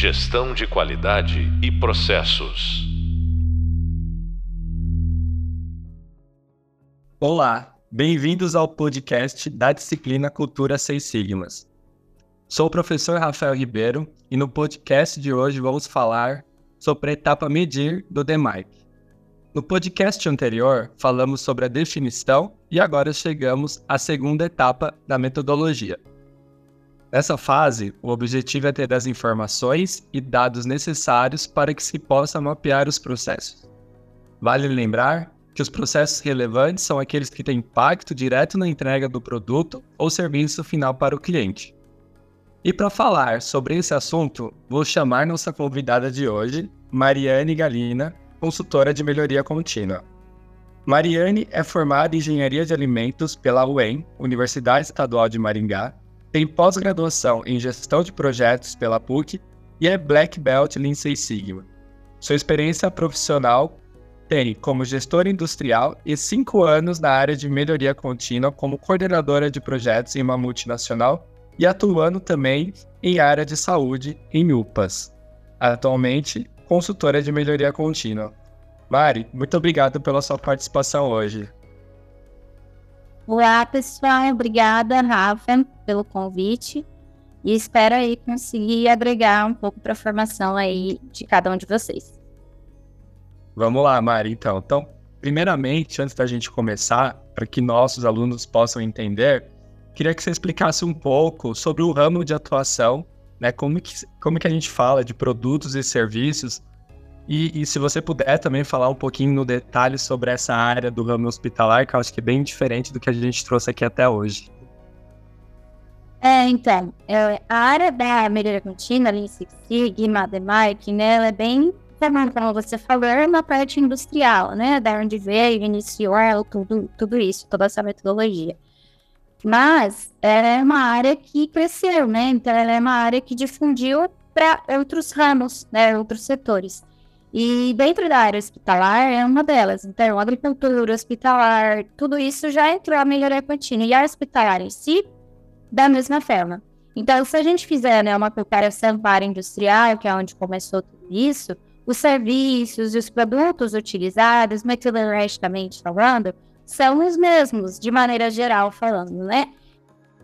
Gestão de qualidade e processos. Olá, bem-vindos ao podcast da disciplina Cultura Seis Sigmas. Sou o professor Rafael Ribeiro e no podcast de hoje vamos falar sobre a etapa medir do DMAIC. No podcast anterior, falamos sobre a definição e agora chegamos à segunda etapa da metodologia. Nessa fase, o objetivo é ter as informações e dados necessários para que se possa mapear os processos. Vale lembrar que os processos relevantes são aqueles que têm impacto direto na entrega do produto ou serviço final para o cliente. E para falar sobre esse assunto, vou chamar nossa convidada de hoje, Mariane Galina, consultora de melhoria contínua. Mariane é formada em Engenharia de Alimentos pela UEM, Universidade Estadual de Maringá, tem pós-graduação em Gestão de Projetos pela PUC e é Black Belt Lean Six Sigma. Sua experiência profissional tem como gestora industrial e cinco anos na área de melhoria contínua como coordenadora de projetos em uma multinacional e atuando também em área de saúde em UPAs. Atualmente, consultora de melhoria contínua. Mari, muito obrigado pela sua participação hoje. Olá, pessoal. Obrigada, Rafa, pelo convite. E espero aí conseguir agregar um pouco para a formação aí de cada um de vocês. Vamos lá, Mari, então. Então, primeiramente, antes da gente começar, para que nossos alunos possam entender, queria que você explicasse um pouco sobre o ramo de atuação né? Como que, como que a gente fala de produtos e serviços? E, e, se você puder também falar um pouquinho no detalhe sobre essa área do ramo hospitalar, que eu acho que é bem diferente do que a gente trouxe aqui até hoje. É, então, é, a área da melhoria contínua, Lean Six Sigma, DMARC, né, ela é bem, como você falou, é na parte industrial, né, da onde veio, iniciou tudo, tudo isso, toda essa metodologia. Mas é uma área que cresceu, né? Então ela é uma área que difundiu para outros ramos, né? Outros setores. E dentro da área hospitalar é uma delas. Então, agricultura, hospitalar, tudo isso já entrou a melhoria contínua. E a hospitalar em si, da mesma forma. Então, se a gente fizer né, uma comparação para a área industrial, que é onde começou tudo isso, os serviços e os produtos utilizados, metodologicamente falando, são os mesmos, de maneira geral falando, né?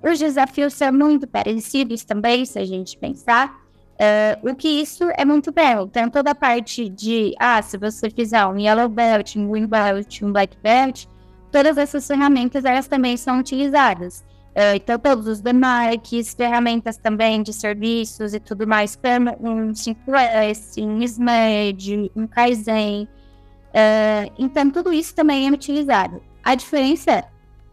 Os desafios são muito parecidos também, se a gente pensar. Uh, o que isso é muito belo. Tem toda a parte de, ah, se você fizer um Yellow Belt, um Green Belt, um Black Belt, todas essas ferramentas, elas também são utilizadas. Uh, então, todos os demarques, ferramentas também de serviços e tudo mais, um 5S, um SMED, um Kaizen. Uh, então, tudo isso também é utilizado. A diferença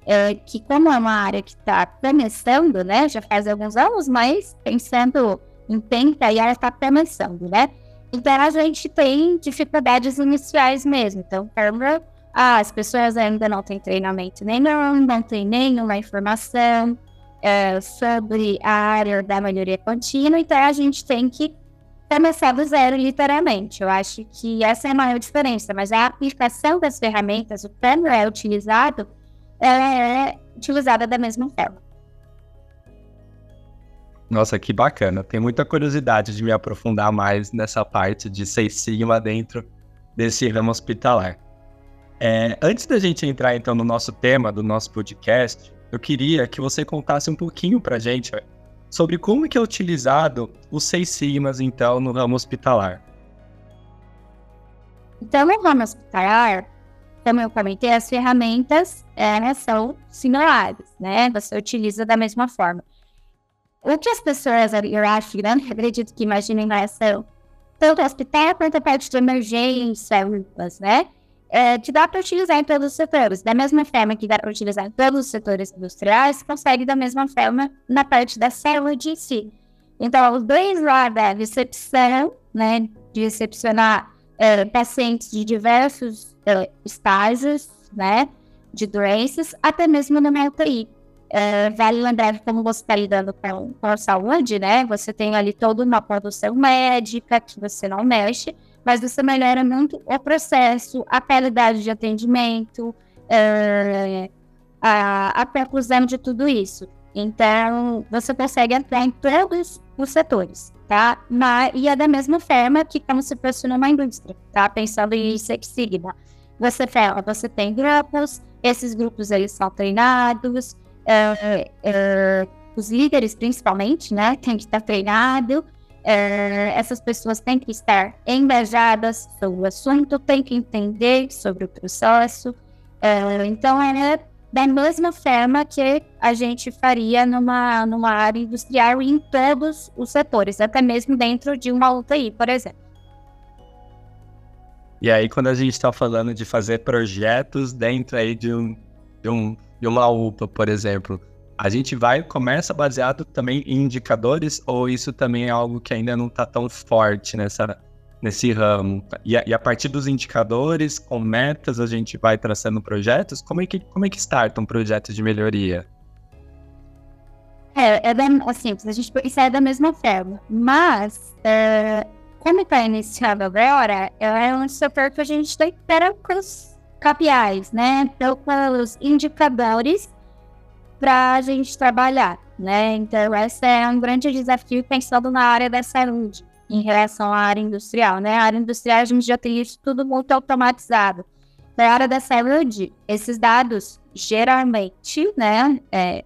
é que, como é uma área que está começando, né, já faz alguns anos, mas pensando tempo, aí ela está começando, né? Então a gente tem dificuldades iniciais mesmo. Então, Câmara, ah, as pessoas ainda não têm treinamento nenhum, não tem nenhuma informação é, sobre a área da melhoria contínua, então a gente tem que começar do zero, literalmente. Eu acho que essa é a maior diferença, mas a aplicação das ferramentas, o como é utilizado, é utilizada da mesma forma. Nossa, que bacana. Tenho muita curiosidade de me aprofundar mais nessa parte de Seis Sigma dentro desse ramo hospitalar. É, antes da gente entrar então no nosso tema do nosso podcast, eu queria que você contasse um pouquinho pra gente sobre como que é utilizado os seis sigmas, então, no ramo hospitalar. Então, no ramo hospitalar, como eu comentei, as ferramentas é, são similares, né? Você utiliza da mesma forma. O que as pessoas, eu acho, né? acredito que imaginem lá, são tanto hospital quanto a parte de emergência, né? é, que dá para utilizar em todos os setores. Da mesma forma que dá para utilizar em todos os setores industriais, consegue da mesma forma na parte da saúde em si. Então, os dois lá da recepção, né, de recepcionar é, pacientes de diversos é, estágios, né, de doenças, até mesmo no UTI. É, vale lembrar como você está lidando com, com a saúde, né, você tem ali toda uma produção médica que você não mexe, mas você melhora muito o processo, a qualidade de atendimento, é, a, a de tudo isso. Então, você consegue entrar em todos os setores, tá? Na, e é da mesma forma que como se fosse numa indústria, tá? Pensando em Six Sigma. Você você tem grupos, esses grupos eles são treinados, é, é, os líderes principalmente, né? Tem que estar treinado, é, essas pessoas têm que estar engajadas sobre o assunto, têm que entender sobre o processo. É, então, é da mesma forma que a gente faria numa, numa área industrial em todos os setores, até mesmo dentro de uma UTI, por exemplo. E aí, quando a gente está falando de fazer projetos dentro aí de, um, de, um, de uma UPA, por exemplo, a gente vai, começa baseado também em indicadores ou isso também é algo que ainda não está tão forte nessa, nesse ramo? E a, e a, partir dos indicadores, com metas, a gente vai traçando projetos? Como é que, como é que starta um projeto de melhoria? É, é da, assim, a gente isso é da mesma forma, mas é, como está iniciando agora, é um setor que a gente com os KPIs, né? Então, os indicadores para a gente trabalhar, né? Então, esse é um grande desafio pensando na área da saúde em relação à área industrial, né? A área industrial a gente já tem isso tudo muito automatizado. Na área da saúde, esses dados geralmente, né, é,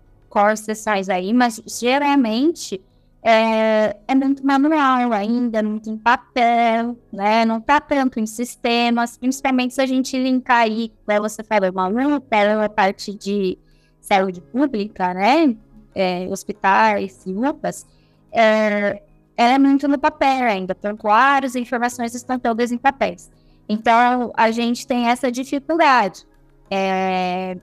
sessões aí, mas geralmente é, é, muito manual ainda, muito em papel, né? Não tá tanto em sistemas, principalmente se a gente linkar aí, como você falou, uma pela parte de saúde pública, né? É, hospitais e UPAs, é, é muito no papel ainda, prontuários e informações estão todas em papéis. Então, a gente tem essa dificuldade. É,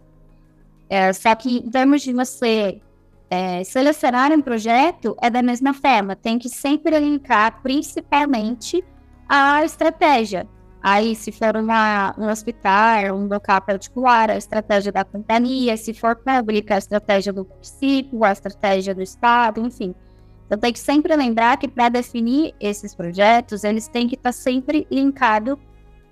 é, só que, em termos de você é, selecionar um projeto, é da mesma forma, tem que sempre linkar principalmente a estratégia. Aí, se for uma, um hospital, um local particular, a estratégia da companhia, se for pública, a estratégia do município, a estratégia do estado, enfim. Então, tem que sempre lembrar que para definir esses projetos, eles têm que estar sempre linkados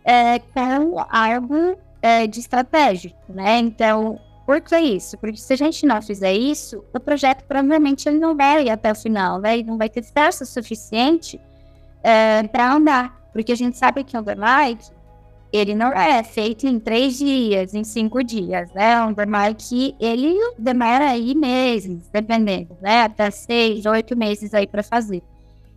é, com algo é, de estratégia, né? Então, por que isso? Porque se a gente não fizer isso, o projeto provavelmente ele não vai até o final, né? não vai ter força suficiente é, para andar. Porque a gente sabe que o Undermike, ele não é feito em três dias, em cinco dias, né? O Undermike, ele demora aí meses, dependendo, né? Até seis, oito meses aí para fazer.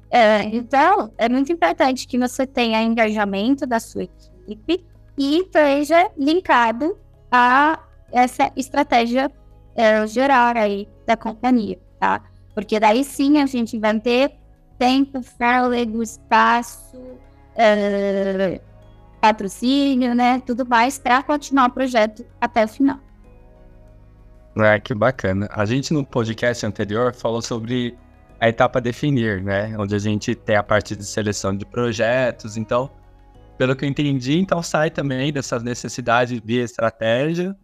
É, então, é muito importante que você tenha engajamento da sua equipe e esteja linkado a essa estratégia é, geral aí da companhia, tá? Porque daí sim a gente vai ter tempo, fôlego, espaço, uh, patrocínio, né? Tudo mais para continuar o projeto até o final. É, que bacana. A gente no podcast anterior falou sobre a etapa definir, né? Onde a gente tem a parte de seleção de projetos. Então, pelo que eu entendi, então sai também dessas necessidades de estratégia.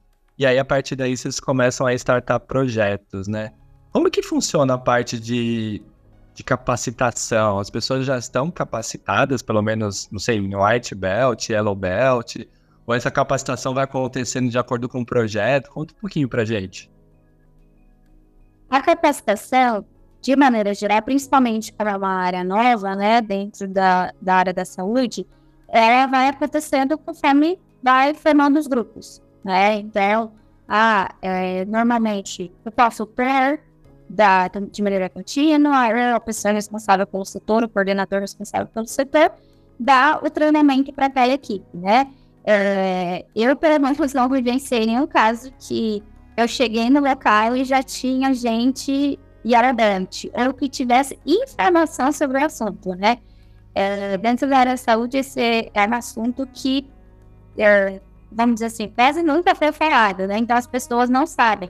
E aí, a partir daí, vocês começam a startar projetos, né? Como que funciona a parte de de capacitação? As pessoas já estão capacitadas, pelo menos, não sei, em white belt, yellow belt, ou essa capacitação vai acontecendo de acordo com o projeto? Conta um pouquinho pra gente. A capacitação, de maneira geral, principalmente para uma área nova, né, dentro da, da área da saúde, ela vai acontecendo conforme vai formando os grupos, né? Então, ah, é, normalmente eu posso per da, de maneira contínua, a pessoa responsável pelo setor, o coordenador responsável pelo setor, dá o treinamento para aquela equipe, né? É, eu, pelo menos, não vivenciei nenhum caso que eu cheguei no local e já tinha gente iarabante, ou que tivesse informação sobre o assunto, né? É, dentro da área da saúde, esse é um assunto que, é, vamos dizer assim, pesa nunca foi falado, né? Então as pessoas não sabem.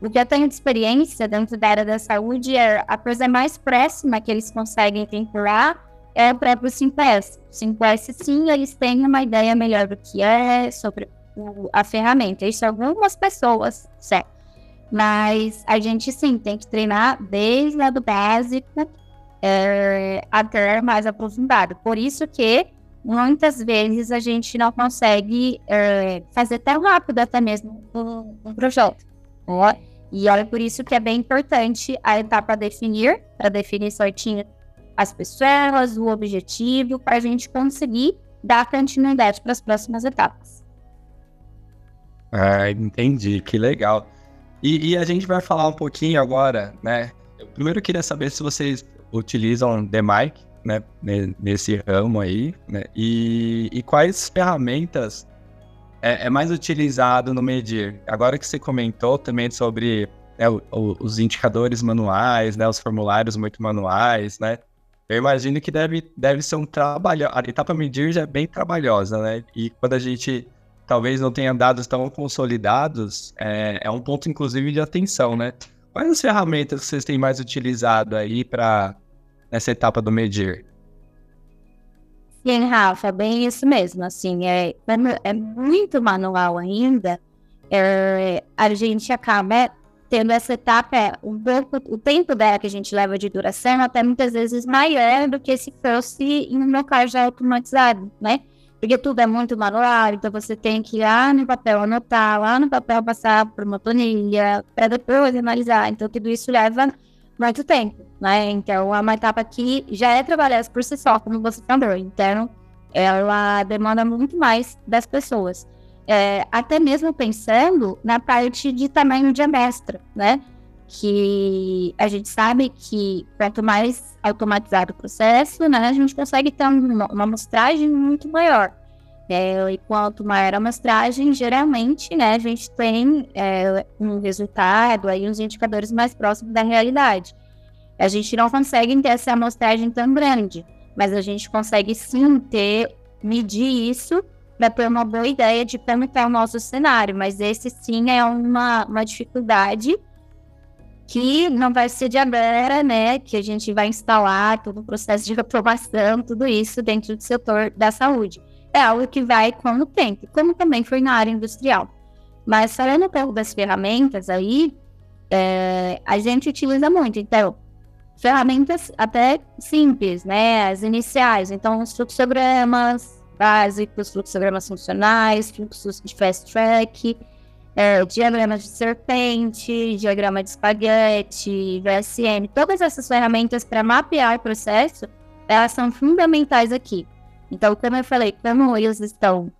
O que eu tenho de experiência dentro da área da saúde é a coisa mais próxima que eles conseguem vincular é o próprio Simples. Simples, sim, eles têm uma ideia melhor do que é sobre o, a ferramenta. Isso algumas pessoas, certo? Mas a gente, sim, tem que treinar desde a do básico é, até mais aprofundado. Por isso que muitas vezes a gente não consegue é, fazer tão rápido até mesmo um, projeto. Né? E olha por isso que é bem importante a etapa definir, para definir certinho as pessoas, o objetivo, para a gente conseguir dar continuidade para as próximas etapas. Ah, entendi, que legal. E, e, a gente vai falar um pouquinho agora, né? Eu primeiro queria saber se vocês utilizam Mic, né, nesse ramo aí, né? E, e quais ferramentas é, é, mais utilizado no medir? Agora que você comentou também sobre né, o, o, os indicadores manuais, né, os formulários muito manuais, né? Eu imagino que deve, deve ser um trabalho. A etapa medir já é bem trabalhosa, né? E quando a gente talvez não tenha dados tão consolidados, é, é um ponto, inclusive, de atenção, né? Quais as ferramentas que vocês têm mais utilizado aí para nessa etapa do medir? Sim, Rafa, bem isso mesmo. Assim, é, é muito manual ainda. É, a gente acaba tendo essa etapa, é, um pouco, o tempo dela que a gente leva de duração até muitas vezes maior do que se fosse em um local já automatizado, né? Porque tudo é muito manual, então você tem que ir lá no papel anotar, lá no papel passar por uma planilha, para depois analisar. Então, tudo isso leva muito tempo, né? Então, é uma etapa que já é trabalhada por si só, como você falou. Então, ela demanda muito mais das pessoas. É, até mesmo pensando na parte de tamanho de amostra, né? que a gente sabe que quanto mais automatizado o processo, né, a gente consegue ter uma, uma amostragem muito maior. É, e quanto maior a amostragem, geralmente, né, a gente tem é, um resultado, aí uns indicadores mais próximos da realidade. A gente não consegue ter essa amostragem tão grande, mas a gente consegue sim ter, medir isso para ter uma boa ideia de como está o nosso cenário, mas esse sim é uma, uma dificuldade que não vai ser de agora, né? Que a gente vai instalar todo o processo de aprovação, tudo isso dentro do setor da saúde. É algo que vai com o tempo, como também foi na área industrial. Mas falando pouco das ferramentas aí, é, a gente utiliza muito. Então, ferramentas até simples, né? As iniciais. Então, os fluxogramas básicos, fluxogramas funcionais, fluxos de fast track, é, diagrama de serpente, diagrama de espaguete, VSM, todas essas ferramentas para mapear o processo, elas são fundamentais aqui. Então, como eu falei, como eles estão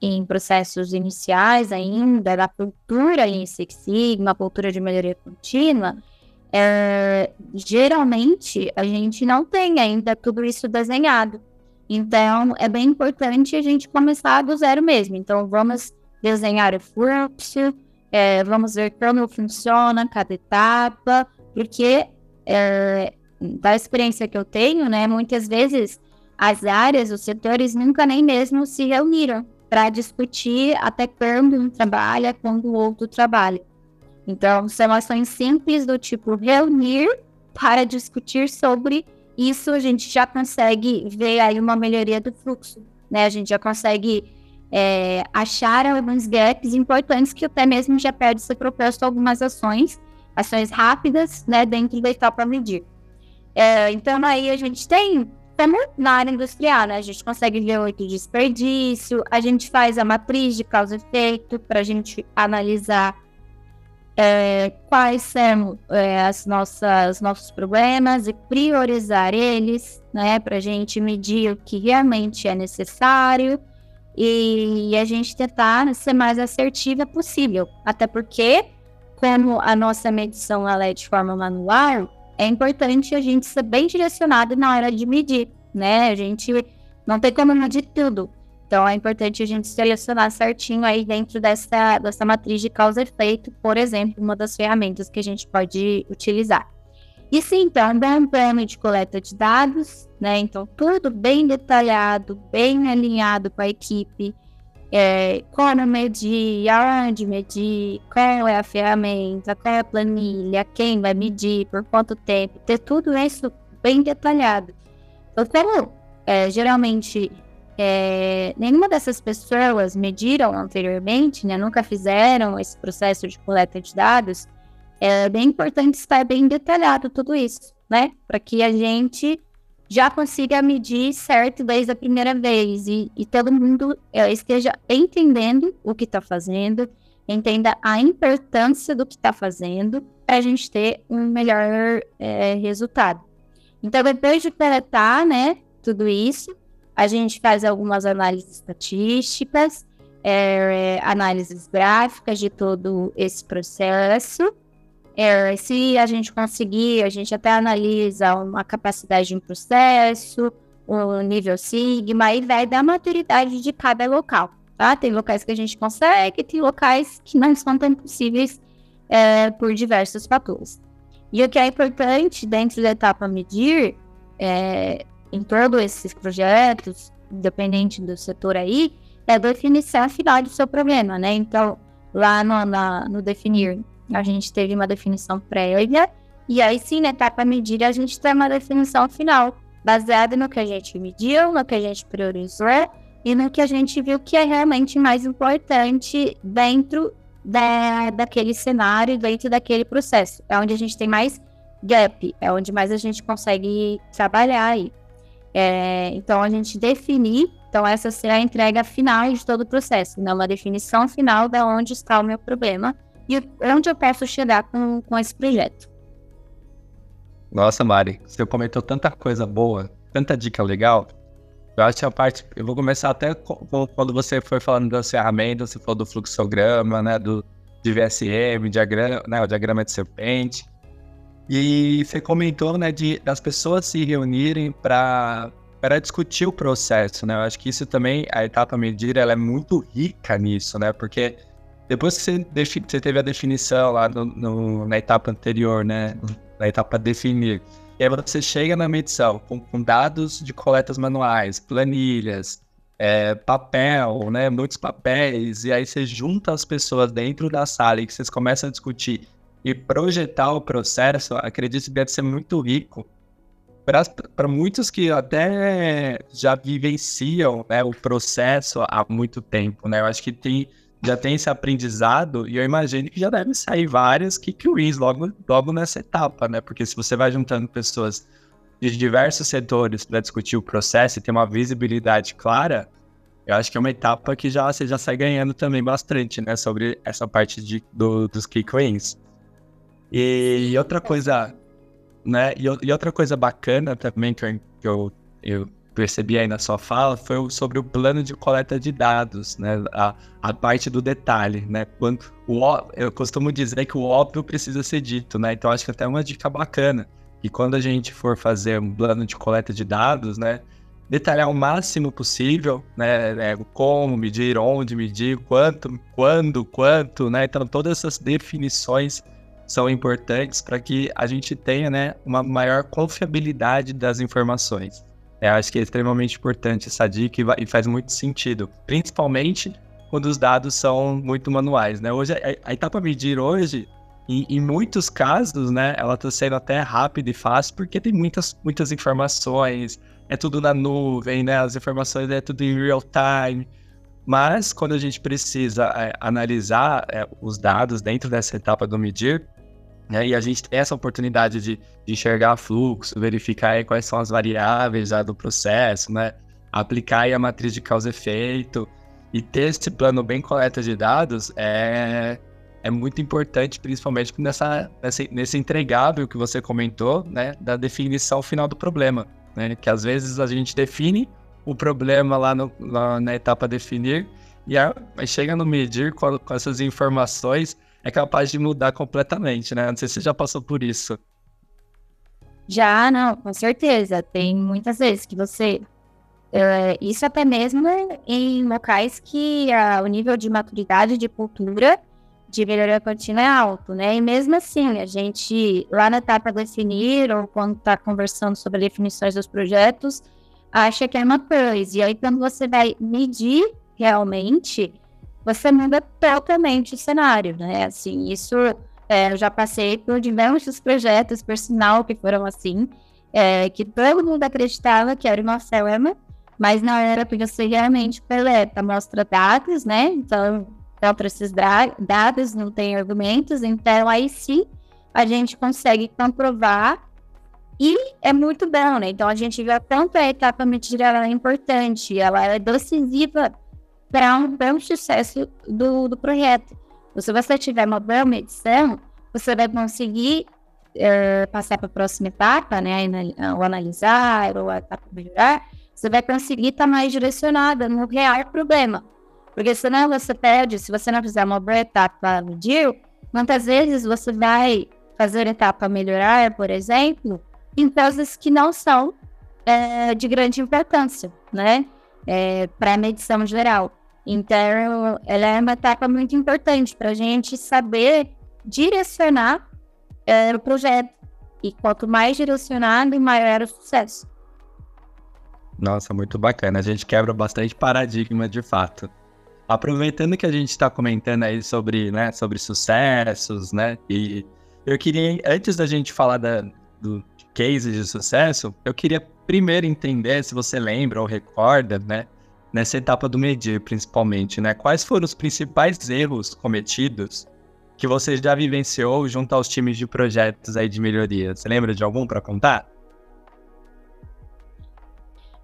em processos iniciais ainda, da cultura em Six Sigma, cultura de melhoria contínua, é, geralmente a gente não tem ainda tudo isso desenhado. Então, é bem importante a gente começar do zero mesmo. Então, vamos desenhar o fluxo, é, vamos ver como funciona cada etapa, porque é, da experiência que eu tenho, né, muitas vezes as áreas, os setores nunca nem mesmo se reuniram para discutir até quando um trabalha, quando o outro trabalha. Então, são ações simples do tipo reunir para discutir sobre isso, a gente já consegue ver aí uma melhoria do fluxo, né? A gente já consegue é, acharam alguns gaps importantes que até mesmo já perde ser proposto algumas ações, ações rápidas, né, dentro da etapa medir. É, então, aí a gente tem, como na área industrial, né, a gente consegue ver o desperdício, a gente faz a matriz de causa e efeito para a gente analisar é, quais são é, as nossas nossos problemas e priorizar eles, né, para a gente medir o que realmente é necessário e a gente tentar ser mais assertiva possível. Até porque, como a nossa medição ela é de forma manual, é importante a gente ser bem direcionado na hora de medir, né? A gente não tem como medir tudo. Então é importante a gente selecionar certinho aí dentro dessa, dessa matriz de causa e efeito, por exemplo, uma das ferramentas que a gente pode utilizar. E sim, então, um plano de coleta de dados, né? Então, tudo bem detalhado, bem alinhado com a equipe. É, como medir, aonde medir, qual é a ferramenta, qual é a planilha, quem vai medir, por quanto tempo, ter tudo isso bem detalhado. Então, como é, geralmente é, nenhuma dessas pessoas mediram anteriormente, né, nunca fizeram esse processo de coleta de dados, é bem importante estar bem detalhado tudo isso, né? Para que a gente já consiga medir certo desde a primeira vez e, e todo mundo é, esteja entendendo o que está fazendo, entenda a importância do que está fazendo para a gente ter um melhor é, resultado. Então, depois de coletar, né, tudo isso, a gente faz algumas análises estatísticas, é, análises gráficas de todo esse processo. É, se a gente conseguir, a gente até analisa uma capacidade de um processo, o nível Sigma, e vai da maturidade de cada local. Tá? Tem locais que a gente consegue, tem locais que não são tão possíveis é, por diversos fatores. E o que é importante dentro da etapa medir, é, em todos esses projetos, independente do setor aí, é a definição final do seu problema, né? Então, lá no, na, no definir, a gente teve uma definição prévia, e aí sim, na etapa medir, a gente tem uma definição final, baseada no que a gente mediu, no que a gente priorizou e no que a gente viu que é realmente mais importante dentro da, daquele cenário, dentro daquele processo. É onde a gente tem mais gap, é onde mais a gente consegue trabalhar aí. É, então, a gente definir, então essa será a entrega final de todo o processo, não uma definição final de onde está o meu problema e onde eu posso chegar com, com esse projeto. Nossa, Mari, você comentou tanta coisa boa, tanta dica legal. Eu acho que a parte. Eu vou começar até quando você foi falando das ferramentas, você falou do fluxograma, né? Do, de VSM, diagrama, né, o diagrama de serpente. E você comentou, né, de, das pessoas se reunirem para para discutir o processo, né? Eu acho que isso também, a etapa medir, ela é muito rica nisso, né? Porque depois que você, você teve a definição lá no, no, na etapa anterior, né? Na etapa definir, e aí você chega na medição com, com dados de coletas manuais, planilhas, é, papel, né, muitos papéis, e aí você junta as pessoas dentro da sala e que vocês começam a discutir e projetar o processo, acredito que deve ser muito rico para muitos que até já vivenciam né, o processo há muito tempo, né? Eu acho que tem já tem esse aprendizado e eu imagino que já deve sair várias kick-wins logo, logo nessa etapa, né? Porque se você vai juntando pessoas de diversos setores para discutir o processo e ter uma visibilidade clara, eu acho que é uma etapa que já você já sai ganhando também bastante, né? Sobre essa parte de, do, dos kick-wins. E, e, outra coisa, né? E, e, outra coisa bacana também que eu, que eu, eu percebi aí na sua fala foi sobre o plano de coleta de dados, né? A, a parte do detalhe, né? Quando o, eu costumo dizer que o óbvio precisa ser dito, né? Então acho que até uma dica bacana. E quando a gente for fazer um plano de coleta de dados, né? Detalhar o máximo possível, né? É, como medir, onde medir, quanto, quando, quanto, né? Então todas essas definições são importantes para que a gente tenha, né, uma maior confiabilidade das informações. Eu acho que é extremamente importante essa dica e, e faz muito sentido, principalmente quando os dados são muito manuais, né? Hoje, a, a etapa medir hoje, em, em, muitos casos, né, ela está sendo até rápida e fácil, porque tem muitas, muitas informações, é tudo na nuvem, né? As informações é tudo em real time. Mas quando a gente precisa é, analisar é, os dados dentro dessa etapa do medir, né? E a gente tem essa oportunidade de, de enxergar fluxo, verificar quais são as variáveis já do processo, né? aplicar a matriz de causa e efeito e ter esse plano bem coleta de dados é, é muito importante, principalmente nessa, nessa, nesse entregável que você comentou, né, da definição final do problema, né, que às vezes a gente define o problema lá, no, lá na etapa definir e aí chega no medir com, com essas informações é capaz de mudar completamente, né? Não sei se você já passou por isso. Já, não, com certeza. Tem muitas vezes que você. É, isso até mesmo em locais que o nível de maturidade de cultura de melhoria contínua é alto, né? E mesmo assim, a gente, lá na etapa definir, ou quando está conversando sobre definições dos projetos, acha que é uma coisa. E aí, quando você vai medir realmente, você muda totalmente o cenário, né? Assim, isso é, eu já passei por diversos projetos personal que foram assim, é, que todo mundo acreditava que era uma forma, mas não era porque você realmente coleta, mostra dados, né? Então, para esses dados não tem argumentos, então aí sim a gente consegue comprovar e é muito bom, né? Então a gente vê tanto a etapa mentira ela é importante, ela é decisiva para um bom sucesso do, do projeto. Se você tiver uma boa medição, você vai conseguir é, passar para a próxima etapa, né, ou analisar, ou a etapa melhorar, você vai conseguir estar tá mais direcionada no real problema. Porque senão você perde, se você não fizer uma boa etapa medir, muitas vezes você vai fazer etapa melhorar, por exemplo, em causas que não são é, de grande importância, né? É, para a medição geral. Então, ela é uma etapa muito importante para a gente saber direcionar é, o projeto. E quanto mais direcionado, maior o sucesso. Nossa, muito bacana. A gente quebra bastante paradigma de fato. Aproveitando que a gente está comentando aí sobre, né, sobre sucessos, né? E eu queria, antes da gente falar da, do cases de sucesso, eu queria primeiro entender se você lembra ou recorda, né? Nessa etapa do medir, principalmente, né? Quais foram os principais erros cometidos que você já vivenciou junto aos times de projetos aí de melhoria? Você lembra de algum para contar?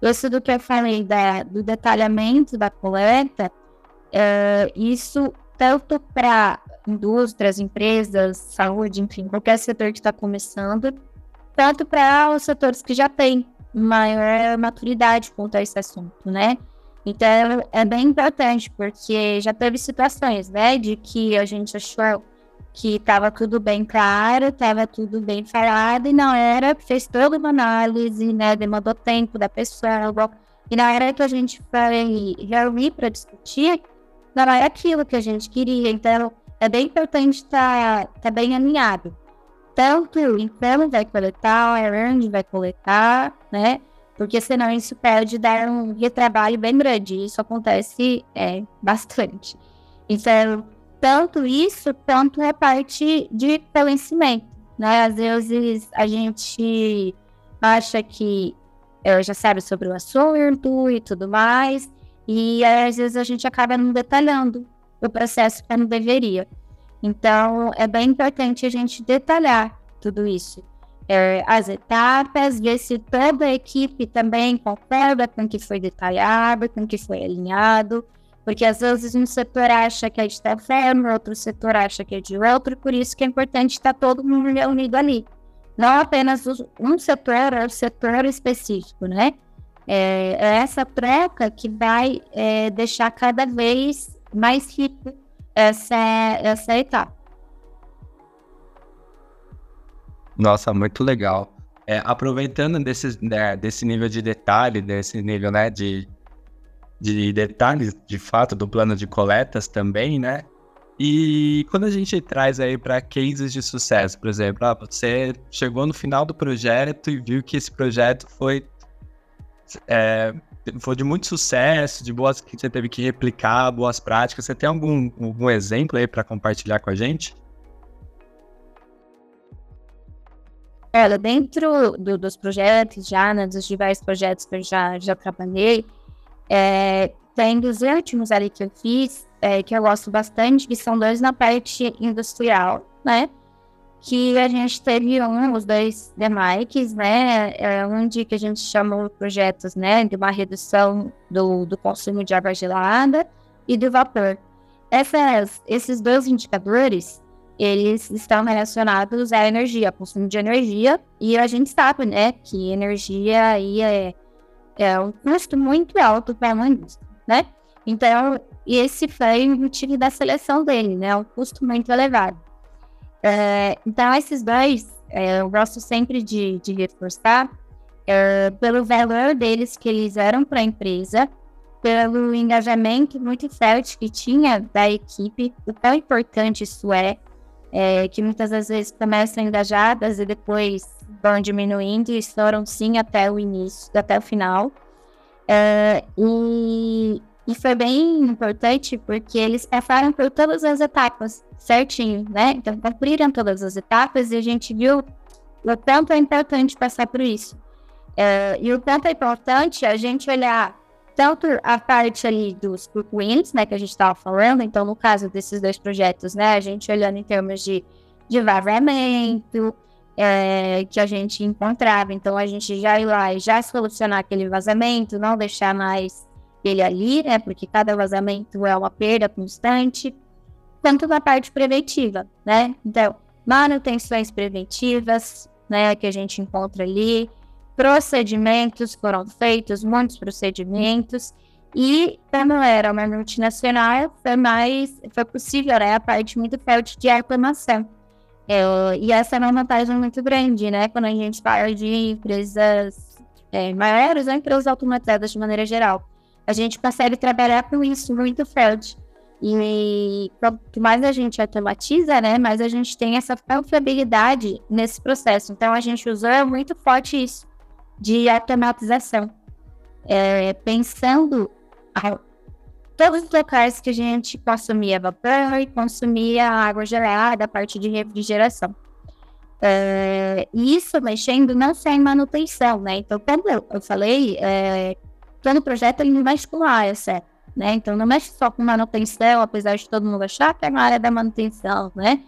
Isso do que eu falei da, do detalhamento da coleta, uh, isso tanto para indústrias, empresas, saúde, enfim, qualquer setor que está começando, tanto para os setores que já têm maior maturidade quanto a esse assunto, né? Então, é bem importante, porque já teve situações, né, de que a gente achou que estava tudo bem claro, estava tudo bem falado, e não era, fez toda uma análise, né, demandou tempo da pessoa, e na hora que a gente foi reunir para discutir, não era aquilo que a gente queria, então é bem importante estar tá, tá bem alinhado. Tanto em como vai coletar, onde vai coletar, né, porque senão isso pode dar um retrabalho bem grande. Isso acontece é, bastante. Então, tanto isso, tanto a parte de conhecimento. Né? Às vezes a gente acha que é, já sabe sobre o assunto e tudo mais, e às vezes a gente acaba não detalhando o processo que não deveria. Então, é bem importante a gente detalhar tudo isso é, as etapas, ver se toda a equipe também concorda com o que foi detalhado, com o que foi alinhado, porque às vezes um setor acha que é de forma, outro setor acha que é de outro, por isso que é importante estar todo mundo reunido ali. Não apenas um setor ou um setor específico, né? É, é essa troca que vai é, deixar cada vez mais rico essa, essa etapa. Nossa, muito legal. É, aproveitando desse, né, desse nível de detalhe, desse nível né, de, de detalhes, de fato, do plano de coletas também, né? E quando a gente traz aí para cases de sucesso, por exemplo, ah, você chegou no final do projeto e viu que esse projeto foi, é, foi de muito sucesso, de boas que você teve que replicar, boas práticas. Você tem algum, algum exemplo aí para compartilhar com a gente? Ela, dentro do, dos projetos, já, né, dos diversos projetos que eu já, já trabalhei, é, tem dos últimos ali que eu fiz, é, que eu gosto bastante, que são dois na parte industrial, né? Que a gente teve um, os dois demais, né? É, onde que a gente chamou projetos, né? De uma redução do, do consumo de água gelada e do vapor. Essas, esses dois indicadores, eles estão relacionados à energia, consumo de energia, e a gente sabe, né, que energia aí é, é um custo muito alto para uma indústria, né? Então, esse foi o motivo da seleção dele, né, um custo muito elevado. É, então, esses dois, é, eu gosto sempre de, de reforçar é, pelo valor deles que eles eram para a empresa, pelo engajamento muito forte que tinha da equipe, o quão importante isso é, é, que muitas das vezes começam engajadas e depois vão diminuindo e estouram sim até o início, até o final. É, e, e foi bem importante porque eles passaram por todas as etapas certinho, né? Então cumpriram todas as etapas e a gente viu o tanto é importante passar por isso. É, e o tanto é importante a gente olhar tanto a parte ali dos wins, né, que a gente estava falando, então no caso desses dois projetos, né, a gente olhando em termos de, de vazamento, é, que a gente encontrava, então a gente já ir lá e já solucionar aquele vazamento, não deixar mais ele ali, né, porque cada vazamento é uma perda constante, tanto na parte preventiva, né, então manutenções preventivas, né, que a gente encontra ali, procedimentos foram feitos, muitos procedimentos, e como era uma multinacional, foi mais, foi possível, né, a parte muito forte de aclamação. É, e essa é uma vantagem muito grande, né, quando a gente fala de empresas é, maiores ou empresas automatizadas de maneira geral. A gente consegue trabalhar com isso muito forte. E quanto mais a gente automatiza, né, mais a gente tem essa confiabilidade nesse processo. Então, a gente usou muito forte isso de automatização. É, pensando a, todos os locais que a gente consumia vapor e consumia água gelada, a parte de refrigeração. É, isso mexendo não só em manutenção, né? Então, como eu falei, é, todo projeto ele mexe com área, certo? né? Então não mexe só com manutenção, apesar de todo mundo achar que é uma área da manutenção, né?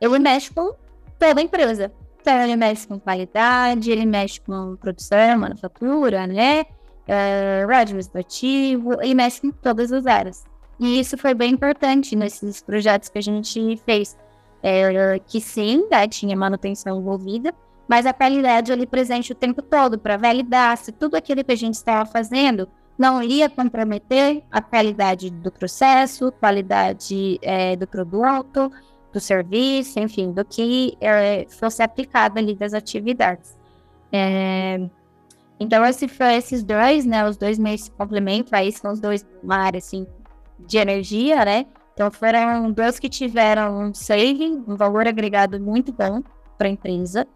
Ele mexe com toda a empresa. Então ele mexe com qualidade, ele mexe com produção, manufatura, né? Uh, administrativo, ele mexe com todas as áreas. E isso foi bem importante nesses projetos que a gente fez. É, que sim, né, tinha manutenção envolvida, mas a qualidade ali presente o tempo todo para validar se tudo aquilo que a gente estava fazendo não iria comprometer a qualidade do processo, qualidade é, do produto, do serviço, enfim, do que é, fosse aplicado ali das atividades. É, então, esse esses dois, né? Os dois meios se complementam, aí são os dois uma área, assim, de energia, né? Então, foram dois que tiveram um saving, um valor agregado muito bom para a empresa,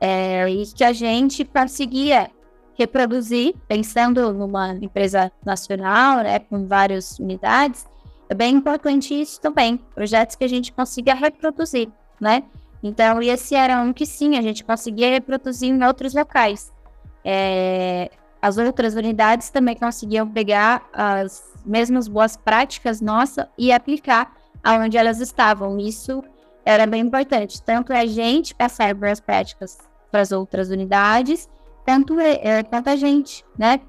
é, e que a gente conseguia reproduzir, pensando numa empresa nacional, né, com várias unidades, é bem importante isso também, projetos que a gente consiga reproduzir, né? Então, esse era um que sim, a gente conseguia reproduzir em outros locais. É, as outras unidades também conseguiam pegar as mesmas boas práticas nossas e aplicar aonde elas estavam. Isso era bem importante, tanto a gente passar boas práticas para as outras unidades, tanto, é, quanto a gente, né?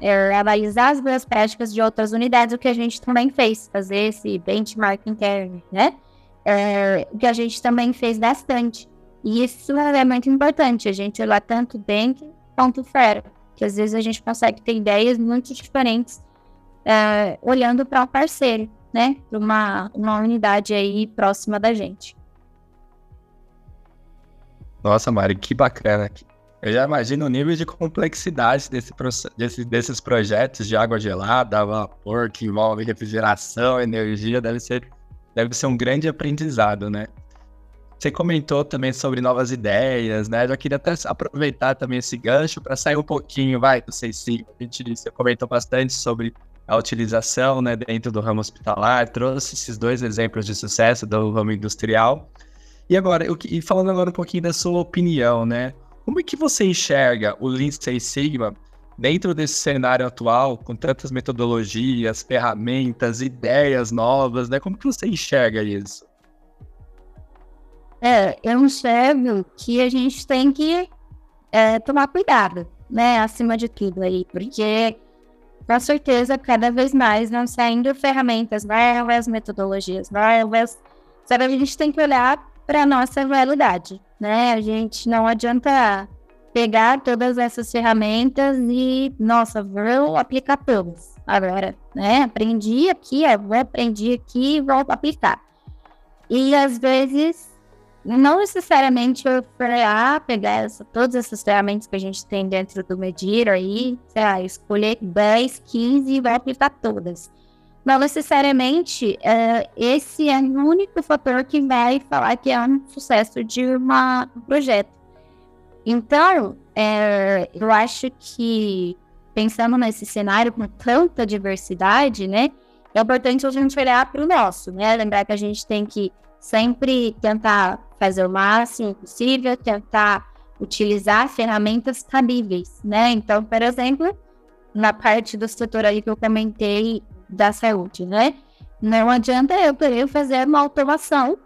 É, analisar as boas práticas de outras unidades, o que a gente também fez, fazer esse benchmark interno, né? É, o que a gente também fez bastante. E isso é muito importante, a gente olhar tanto dentro quanto fora, que às vezes a gente consegue ter ideias muito diferentes é, olhando para um parceiro, né? Para uma, uma unidade aí próxima da gente. Nossa, Mari, que bacana. Eu já imagino o nível de complexidade desse, desse, desses projetos de água gelada, vapor, que envolve refrigeração, energia, deve ser, deve ser um grande aprendizado, né? Você comentou também sobre novas ideias, né? Eu queria até aproveitar também esse gancho para sair um pouquinho, vai, do C5. A gente você comentou bastante sobre a utilização né, dentro do ramo hospitalar, trouxe esses dois exemplos de sucesso do ramo industrial. E agora, eu, e falando agora um pouquinho da sua opinião, né? Como é que você enxerga o Lean Six Sigma dentro desse cenário atual, com tantas metodologias, ferramentas, ideias novas, né? Como que você enxerga isso? É, eu enxergo que a gente tem que é, tomar cuidado, né? Acima de tudo aí, porque com certeza cada vez mais vão saindo ferramentas novas, metodologias novas. Sabe, a gente tem que olhar para nossa realidade né? A gente não adianta pegar todas essas ferramentas e, nossa, vou aplicar todas agora, né? Aprendi aqui, eu aprendi aqui e vou aplicar. E às vezes, não necessariamente eu ah, pegar essa, todas essas ferramentas que a gente tem dentro do Medir aí, sei lá, escolher 10, 15 e vai aplicar todas não necessariamente é, esse é o único fator que vai falar que é um sucesso de uma, um projeto. Então, é, eu acho que pensando nesse cenário com tanta diversidade, né, é importante a gente olhar para o nosso, né, lembrar que a gente tem que sempre tentar fazer o máximo possível, tentar utilizar ferramentas cabíveis, né? Então, por exemplo, na parte do setor aí que eu comentei da saúde, né? Não adianta eu querer fazer uma automação,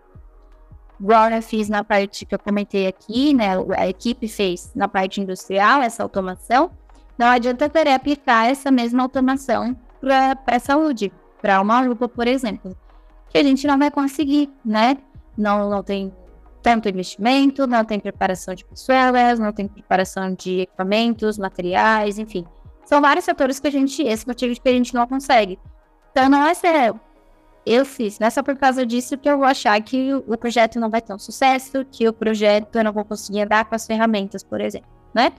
igual eu fiz na parte que eu comentei aqui, né? A equipe fez na parte industrial essa automação. Não adianta eu querer aplicar essa mesma automação para a saúde, para uma lupa, por exemplo, que a gente não vai conseguir, né? Não, não tem tanto investimento, não tem preparação de pessoas, não tem preparação de equipamentos, materiais, enfim. São vários setores que a gente, esse motivo que a gente não consegue. Então não é ser eu fiz, não é só por causa disso que eu vou achar que o projeto não vai ter um sucesso, que o projeto eu não vou conseguir andar com as ferramentas, por exemplo, né?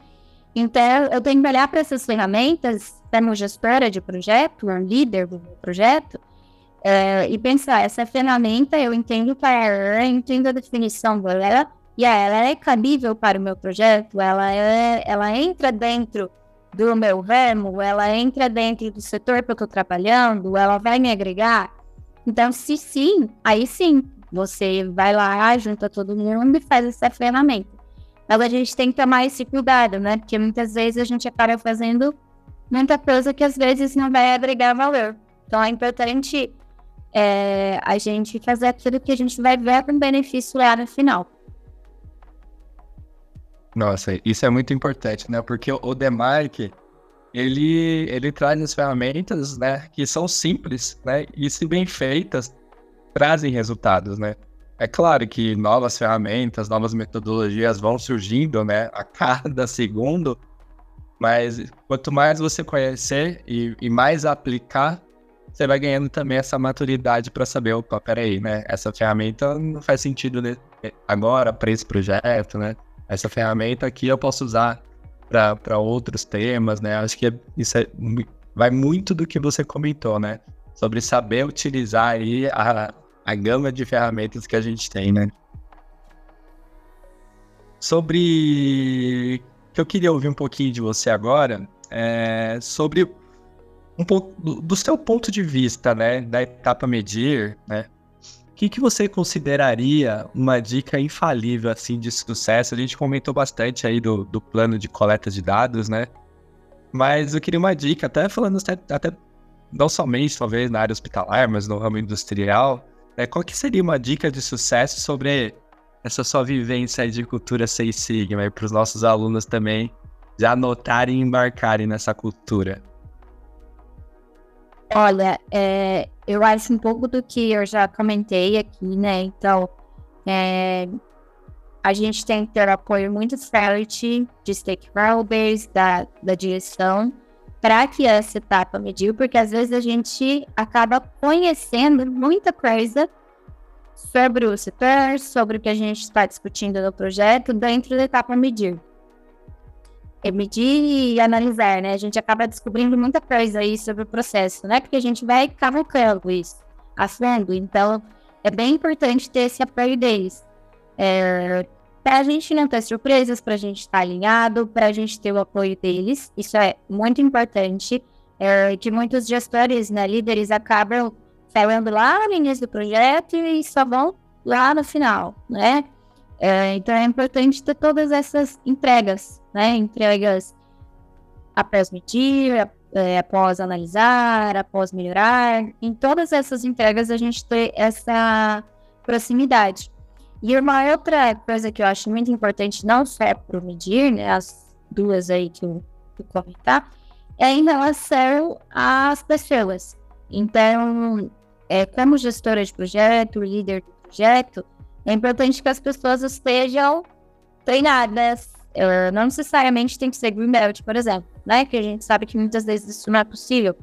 Então, eu tenho que olhar para essas ferramentas, como gestora de projeto, um líder do projeto, é, e pensar, essa ferramenta eu entendo para ela, entendo a definição dela, e ela é cabível para o meu projeto, ela, é, ela entra dentro do meu ramo, ela entra dentro do setor que eu estou trabalhando, ela vai me agregar. Então, se sim, aí sim, você vai lá, junta todo mundo e faz essa ferramenta. Mas a gente tem que tomar esse cuidado, né? Porque muitas vezes a gente acaba fazendo muita coisa que às vezes não vai agregar valor. Então, é importante é, a gente fazer aquilo que a gente vai ver com benefício lá no final. Nossa, isso é muito importante, né? Porque o Demark, ele, ele traz as ferramentas, né? Que são simples, né? E se bem feitas, trazem resultados, né? É claro que novas ferramentas, novas metodologias vão surgindo, né? A cada segundo, mas quanto mais você conhecer e, e mais aplicar, você vai ganhando também essa maturidade para saber, opa, peraí, né? Essa ferramenta não faz sentido agora para esse projeto, né? Essa ferramenta aqui eu posso usar para outros temas, né? Acho que é, isso é, vai muito do que você comentou, né? Sobre saber utilizar aí a, a gama de ferramentas que a gente tem, né? Sobre que eu queria ouvir um pouquinho de você agora é sobre um pouco do, do seu ponto de vista, né, da etapa medir, né? Que, que você consideraria uma dica infalível assim de sucesso? A gente comentou bastante aí do, do plano de coleta de dados, né? Mas eu queria uma dica, até falando até, até não somente talvez na área hospitalar, mas no ramo industrial, né? Qual que seria uma dica de sucesso sobre essa sua vivência de cultura Seis Sigma para os nossos alunos também já anotarem e embarcarem nessa cultura? Olha, é, eu acho um pouco do que eu já comentei aqui, né? Então, é, a gente tem que ter apoio muito forte de stakeholders, da, da direção, para que essa etapa mediu, porque às vezes a gente acaba conhecendo muita coisa sobre o setor, sobre o que a gente está discutindo no projeto dentro da etapa medir é medir e analisar, né? A gente acaba descobrindo muita coisa aí sobre o processo, né? Porque a gente vai cavalcando isso, afando. Então, é bem importante ter esse apoio deles. É, para a gente não ter surpresas, para a gente estar tá alinhado, para a gente ter o apoio deles. Isso é muito importante. É, que muitos gestores, né, líderes, acabam falando lá no início do projeto e só vão lá no final, né? É, então é importante ter todas essas entregas, né? Entregas após medir, é, após analisar, após melhorar. Em todas essas entregas a gente tem essa proximidade. E uma outra coisa que eu acho muito importante, não só para medir, né? As duas aí que eu, eu comentar, é em relação às pessoas. Então, é, como gestora de projeto, líder do projeto, é importante que as pessoas estejam treinadas. Não necessariamente tem que ser green belt, por exemplo, né? Que a gente sabe que muitas vezes isso não é possível.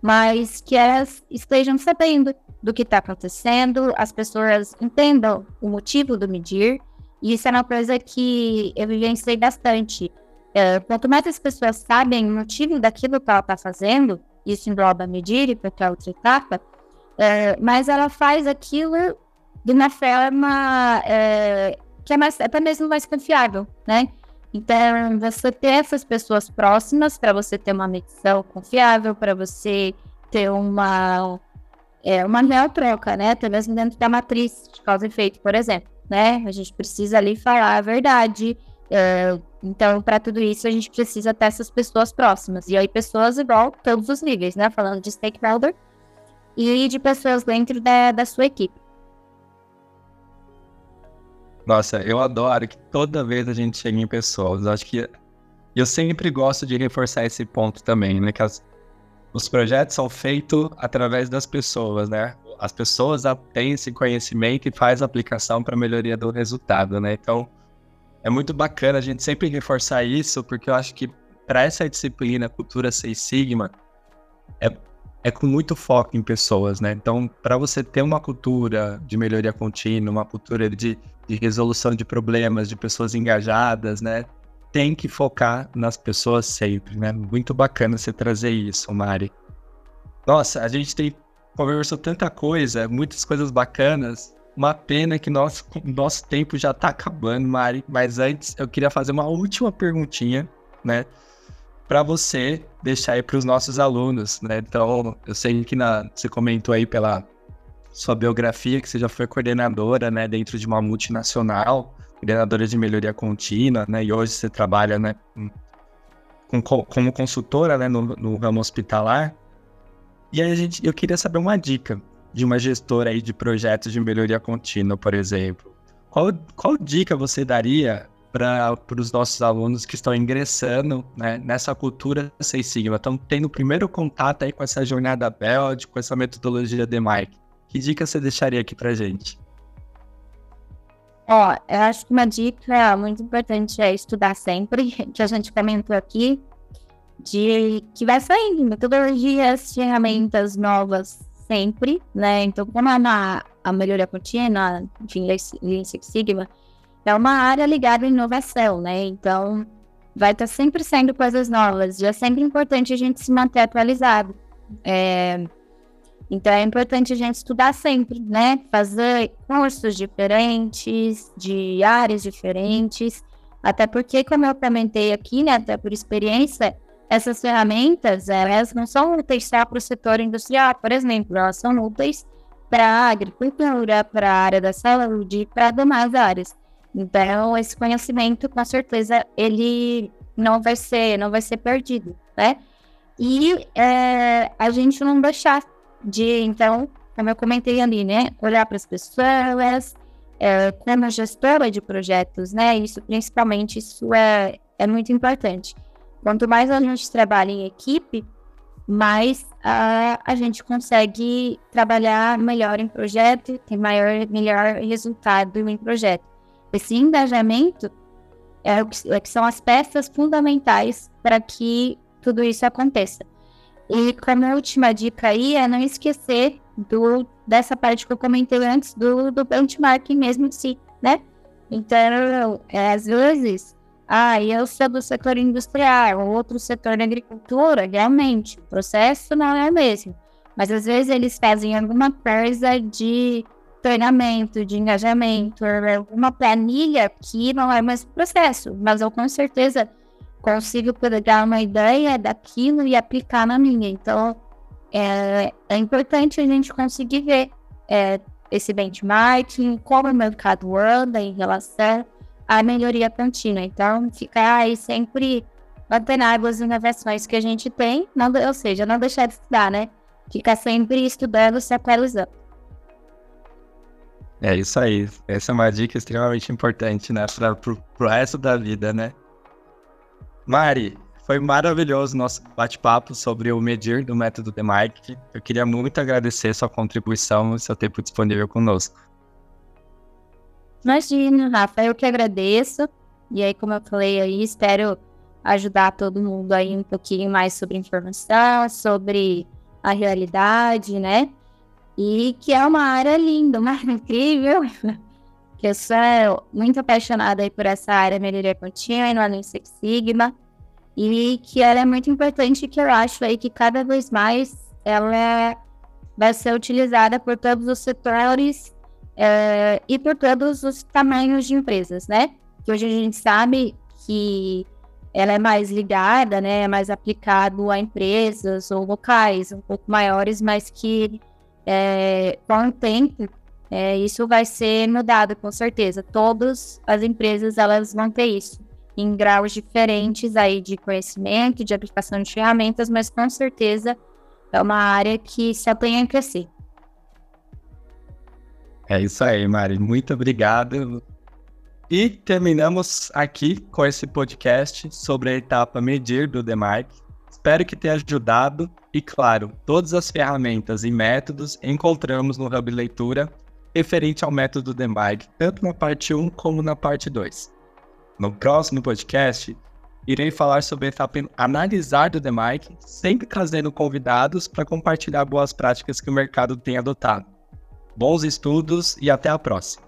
Mas que elas estejam sabendo do que está acontecendo, as pessoas entendam o motivo do medir. E isso é uma coisa que eu vivenciei bastante. Uh, quanto mais as pessoas sabem o motivo daquilo que ela está fazendo, isso engloba medir e qualquer outra etapa, uh, mas ela faz aquilo de uma forma é, que é mais, até mesmo mais confiável, né? Então, você ter essas pessoas próximas para você ter uma medição confiável, para você ter uma, é, uma real troca, né? Até mesmo dentro da matriz de causa e efeito, por exemplo, né? A gente precisa ali falar a verdade. É, então, para tudo isso, a gente precisa ter essas pessoas próximas. E aí, pessoas igual todos os níveis, né? Falando de stakeholder e de pessoas dentro da, da sua equipe. Nossa, eu adoro que toda vez a gente chega em pessoas. Acho que eu sempre gosto de reforçar esse ponto também, né? Que as, os projetos são feitos através das pessoas, né? as pessoas têm esse conhecimento e faz aplicação para melhoria do resultado, né? Então, é muito bacana a gente sempre reforçar isso, porque eu acho que para essa disciplina Cultura Seis Sigma, é, é com muito foco em pessoas, né? Então, para você ter uma cultura de melhoria contínua, uma cultura de, de resolução de problemas, de pessoas engajadas, né? Tem que focar nas pessoas sempre, né? Muito bacana você trazer isso, Mari. Nossa, a gente tem conversou tanta coisa, muitas coisas bacanas. Uma pena que nosso, nosso tempo já está acabando, Mari. Mas antes, eu queria fazer uma última perguntinha, né? Para você deixar aí para os nossos alunos, né? Então, eu sei que na, você comentou aí pela sua biografia que você já foi coordenadora, né? Dentro de uma multinacional, coordenadora de melhoria contínua, né? E hoje você trabalha, né? Com, como consultora, né? No, no ramo hospitalar. E aí a gente, eu queria saber uma dica de uma gestora aí de projetos de melhoria contínua, por exemplo, qual, qual dica você daria para os nossos alunos que estão ingressando né, nessa cultura Seis Sigma, estão tendo o primeiro contato aí com essa jornada BELD, com essa metodologia de Mike? Que dica você deixaria aqui para gente? Ó, eu acho que uma dica muito importante é estudar sempre, que a gente comentou aqui, de que vai saindo metodologias, ferramentas novas sempre, né? Então, como é na, a melhoria contínua, enfim, Lean Six Sigma, é uma área ligada à inovação, né? Então, vai estar sempre sendo coisas novas. Já é sempre importante a gente se manter atualizado. É... Então, é importante a gente estudar sempre, né? Fazer cursos diferentes, de áreas diferentes. Até porque, como eu comentei aqui, né? Até por experiência, essas ferramentas, elas não são úteis para o setor industrial, por exemplo, elas são úteis para a agricultura, para a área da saúde, para demais áreas. Então, esse conhecimento, com certeza, ele não vai ser, não vai ser perdido, né? E é, a gente não deixar de, então, como eu comentei ali, né, olhar para as pessoas, é, como gestora de projetos, né? Isso, principalmente, isso é, é muito importante. Quanto mais a gente trabalha em equipe, mais uh, a gente consegue trabalhar melhor em projeto, ter maior, melhor resultado em projeto. Esse engajamento é, é que são as peças fundamentais para que tudo isso aconteça. E como última dica aí é não esquecer do, dessa parte que eu comentei antes do, do benchmarking mesmo em si, né? Então, é, às vezes, ah, eu sou do setor industrial, outro setor da agricultura, realmente, o processo não é o mesmo. Mas às vezes eles fazem alguma coisa de treinamento, de engajamento, alguma planilha que não é mais processo, mas eu com certeza consigo pegar uma ideia daquilo e aplicar na minha. Então, é, é importante a gente conseguir ver é, esse benchmarking, como o mercado anda em relação a melhoria contínua. Então, ficar aí sempre antenado as inovações que a gente tem, não, ou seja, não deixar de estudar, né? Ficar sempre estudando, se atualizando. É isso aí. Essa é uma dica extremamente importante, né? Para o resto da vida, né? Mari, foi maravilhoso o nosso bate-papo sobre o medir do método de marketing. Eu queria muito agradecer sua contribuição e seu tempo disponível conosco. Imagina, Rafa, eu que agradeço. E aí, como eu falei aí, espero ajudar todo mundo aí um pouquinho mais sobre informação, sobre a realidade, né? E que é uma área linda, uma área incrível. que eu sou muito apaixonada por essa área melhoria contínua no Six Sigma. E que ela é muito importante que eu acho aí que cada vez mais ela vai ser utilizada por todos os setores é, e por todos os tamanhos de empresas, né? Que hoje a gente sabe que ela é mais ligada, né? É mais aplicado a empresas ou locais um pouco maiores, mas que é, com o tempo é, isso vai ser mudado com certeza. Todas as empresas elas vão ter isso em graus diferentes aí de conhecimento, de aplicação de ferramentas, mas com certeza é uma área que se apanha a crescer. É isso aí, Mari. Muito obrigado. E terminamos aqui com esse podcast sobre a etapa medir do DEMARC. Espero que tenha ajudado e, claro, todas as ferramentas e métodos encontramos no Hub Leitura referente ao método DEMAG, tanto na parte 1 como na parte 2. No próximo podcast, irei falar sobre a etapa analisar do DEMAG, sempre trazendo convidados para compartilhar boas práticas que o mercado tem adotado. Bons estudos e até a próxima!